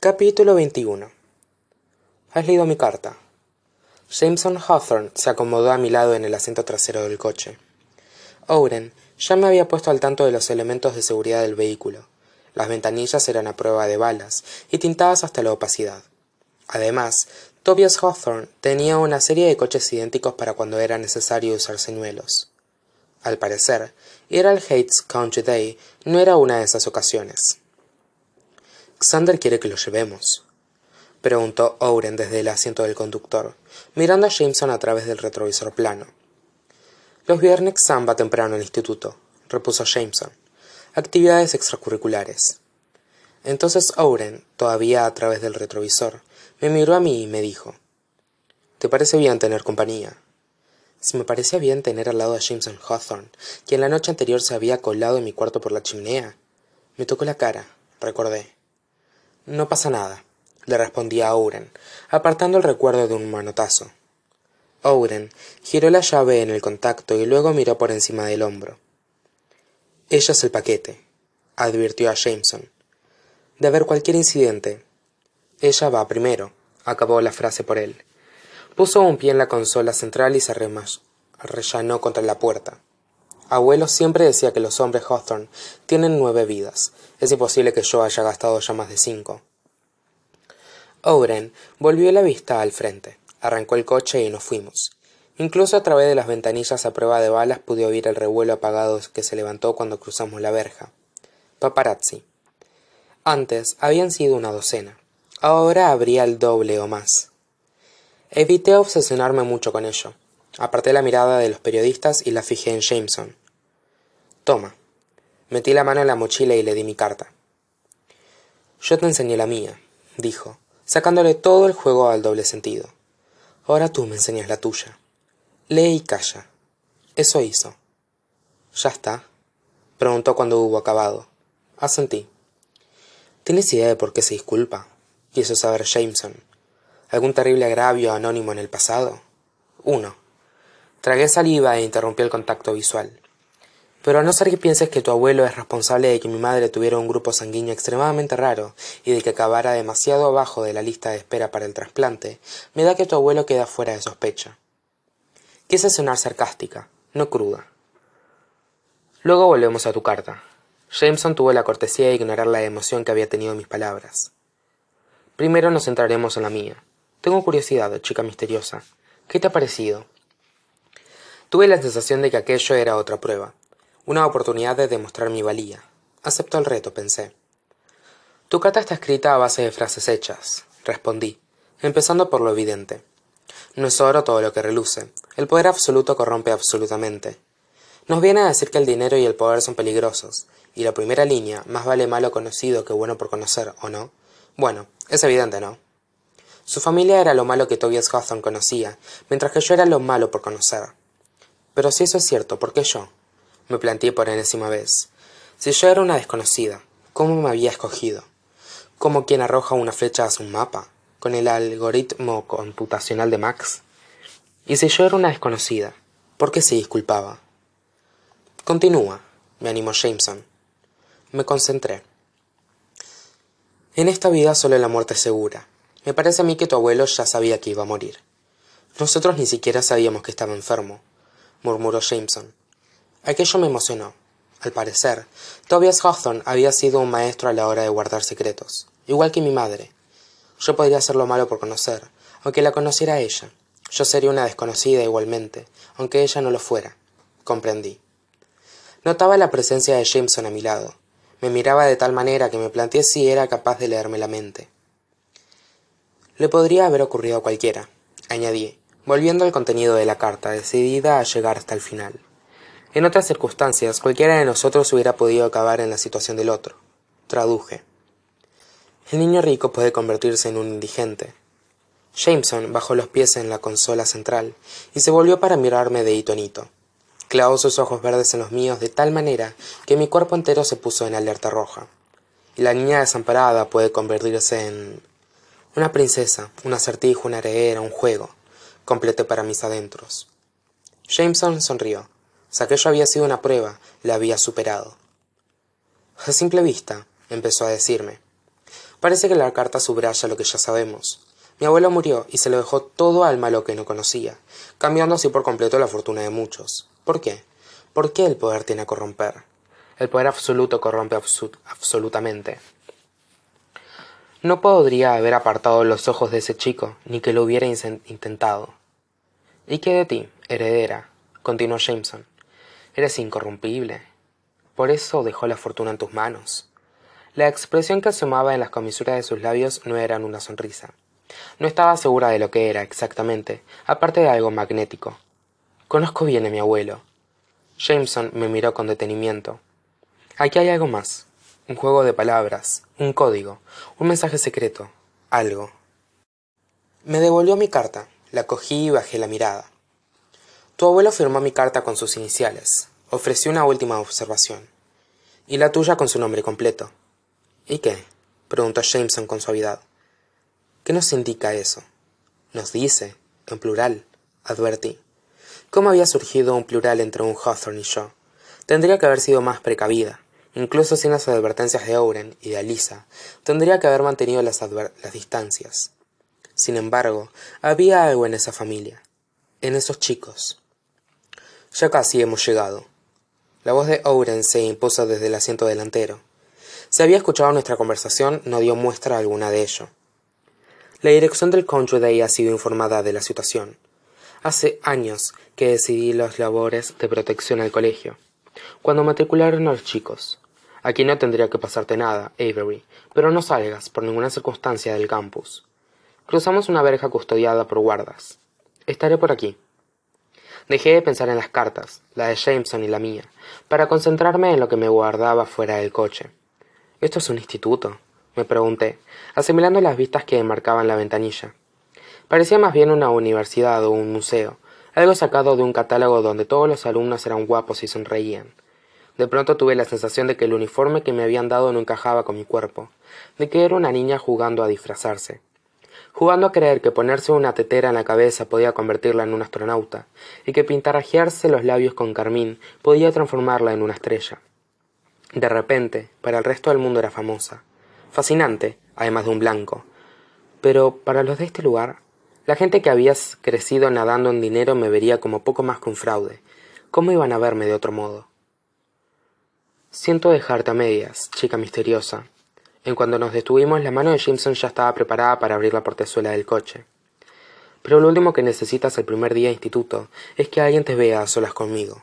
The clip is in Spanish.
Capítulo 21 Has leído mi carta. Jameson Hawthorne se acomodó a mi lado en el asiento trasero del coche. Owen ya me había puesto al tanto de los elementos de seguridad del vehículo. Las ventanillas eran a prueba de balas y tintadas hasta la opacidad. Además, Tobias Hawthorne tenía una serie de coches idénticos para cuando era necesario usar señuelos. Al parecer, Earl Hates County Day no era una de esas ocasiones. Xander quiere que lo llevemos, preguntó Owen desde el asiento del conductor, mirando a Jameson a través del retrovisor plano. Los viernes Sam va temprano al instituto, repuso Jameson. Actividades extracurriculares. Entonces Owen, todavía a través del retrovisor, me miró a mí y me dijo ¿Te parece bien tener compañía? Si me parecía bien tener al lado a Jameson Hawthorne, quien la noche anterior se había colado en mi cuarto por la chimenea. Me tocó la cara, recordé. No pasa nada, le respondí a Owen, apartando el recuerdo de un manotazo. Owen giró la llave en el contacto y luego miró por encima del hombro. Ella es el paquete, advirtió a Jameson. De haber cualquier incidente. Ella va primero, acabó la frase por él. Puso un pie en la consola central y se arrellanó contra la puerta. Abuelo siempre decía que los hombres Hawthorne tienen nueve vidas. Es imposible que yo haya gastado ya más de cinco. Owen volvió la vista al frente, arrancó el coche y nos fuimos. Incluso a través de las ventanillas a prueba de balas pude oír el revuelo apagado que se levantó cuando cruzamos la verja. Paparazzi. Antes habían sido una docena. Ahora habría el doble o más. Evité obsesionarme mucho con ello. Aparté la mirada de los periodistas y la fijé en Jameson. Toma. Metí la mano en la mochila y le di mi carta. Yo te enseñé la mía, dijo, sacándole todo el juego al doble sentido. Ahora tú me enseñas la tuya. Lee y calla. Eso hizo. ¿Ya está? preguntó cuando hubo acabado. Asentí. ¿Tienes idea de por qué se disculpa? quiso saber Jameson algún terrible agravio anónimo en el pasado. Uno. Tragué saliva e interrumpí el contacto visual. Pero a no ser que pienses que tu abuelo es responsable de que mi madre tuviera un grupo sanguíneo extremadamente raro y de que acabara demasiado abajo de la lista de espera para el trasplante, me da que tu abuelo queda fuera de sospecha. Quise sonar sarcástica, no cruda. Luego volvemos a tu carta. Jameson tuvo la cortesía de ignorar la emoción que había tenido mis palabras. Primero nos centraremos en la mía. Tengo curiosidad, chica misteriosa. ¿Qué te ha parecido? Tuve la sensación de que aquello era otra prueba, una oportunidad de demostrar mi valía. Acepto el reto, pensé. Tu carta está escrita a base de frases hechas, respondí, empezando por lo evidente. No es oro todo lo que reluce. El poder absoluto corrompe absolutamente. Nos viene a decir que el dinero y el poder son peligrosos, y la primera línea, más vale malo conocido que bueno por conocer, ¿o no? Bueno, es evidente, ¿no? Su familia era lo malo que Tobias Hawthorne conocía, mientras que yo era lo malo por conocer. Pero si eso es cierto, ¿por qué yo? Me planteé por enésima vez. Si yo era una desconocida, ¿cómo me había escogido? ¿Como quien arroja una flecha hacia un mapa? ¿Con el algoritmo computacional de Max? Y si yo era una desconocida, ¿por qué se disculpaba? Continúa, me animó Jameson. Me concentré. En esta vida solo la muerte es segura, me parece a mí que tu abuelo ya sabía que iba a morir. Nosotros ni siquiera sabíamos que estaba enfermo, murmuró Jameson. Aquello me emocionó. Al parecer, Tobias Hawthorne había sido un maestro a la hora de guardar secretos, igual que mi madre. Yo podría lo malo por conocer, aunque la conociera ella. Yo sería una desconocida igualmente, aunque ella no lo fuera. Comprendí. Notaba la presencia de Jameson a mi lado. Me miraba de tal manera que me planteé si era capaz de leerme la mente. Le podría haber ocurrido a cualquiera, añadí, volviendo al contenido de la carta, decidida a llegar hasta el final. En otras circunstancias, cualquiera de nosotros hubiera podido acabar en la situación del otro. Traduje. El niño rico puede convertirse en un indigente. Jameson bajó los pies en la consola central y se volvió para mirarme de hito en hito. Clavó sus ojos verdes en los míos de tal manera que mi cuerpo entero se puso en alerta roja. Y la niña desamparada puede convertirse en una princesa, un acertijo, una heredera, un juego, completé para mis adentros. Jameson sonrió. Si aquello había sido una prueba, la había superado. A simple vista, empezó a decirme. Parece que la carta subraya lo que ya sabemos. Mi abuelo murió y se lo dejó todo al malo que no conocía, cambiando así por completo la fortuna de muchos. ¿Por qué? ¿Por qué el poder tiene a corromper? El poder absoluto corrompe absolutamente. No podría haber apartado los ojos de ese chico, ni que lo hubiera intentado. ¿Y qué de ti, heredera? continuó Jameson. Eres incorrompible. Por eso dejó la fortuna en tus manos. La expresión que asomaba en las comisuras de sus labios no era una sonrisa. No estaba segura de lo que era exactamente, aparte de algo magnético. Conozco bien a mi abuelo. Jameson me miró con detenimiento. Aquí hay algo más. Un juego de palabras, un código, un mensaje secreto, algo. Me devolvió mi carta, la cogí y bajé la mirada. Tu abuelo firmó mi carta con sus iniciales, ofreció una última observación. Y la tuya con su nombre completo. ¿Y qué? preguntó Jameson con suavidad. ¿Qué nos indica eso? Nos dice, en plural, advertí. ¿Cómo había surgido un plural entre un Hawthorne y yo? Tendría que haber sido más precavida. Incluso sin las advertencias de Owen y de Alisa, tendría que haber mantenido las distancias. Sin embargo, había algo en esa familia, en esos chicos. Ya casi hemos llegado. La voz de Owen se impuso desde el asiento delantero. Si había escuchado nuestra conversación, no dio muestra alguna de ello. La dirección del Country Day ha sido informada de la situación. Hace años que decidí las labores de protección al colegio. Cuando matricularon a los chicos. Aquí no tendría que pasarte nada, Avery, pero no salgas por ninguna circunstancia del campus. Cruzamos una verja custodiada por guardas. Estaré por aquí. Dejé de pensar en las cartas, la de Jameson y la mía, para concentrarme en lo que me guardaba fuera del coche. ¿Esto es un instituto? me pregunté, asimilando las vistas que enmarcaban la ventanilla. Parecía más bien una universidad o un museo, algo sacado de un catálogo donde todos los alumnos eran guapos y sonreían. De pronto tuve la sensación de que el uniforme que me habían dado no encajaba con mi cuerpo, de que era una niña jugando a disfrazarse, jugando a creer que ponerse una tetera en la cabeza podía convertirla en un astronauta, y que pintarrajearse los labios con carmín podía transformarla en una estrella. De repente, para el resto del mundo era famosa, fascinante, además de un blanco. Pero para los de este lugar, la gente que había crecido nadando en dinero me vería como poco más que un fraude. ¿Cómo iban a verme de otro modo? Siento dejarte a medias, chica misteriosa. En cuanto nos detuvimos, la mano de Jameson ya estaba preparada para abrir la portezuela del coche. Pero lo último que necesitas el primer día de instituto es que alguien te vea a solas conmigo.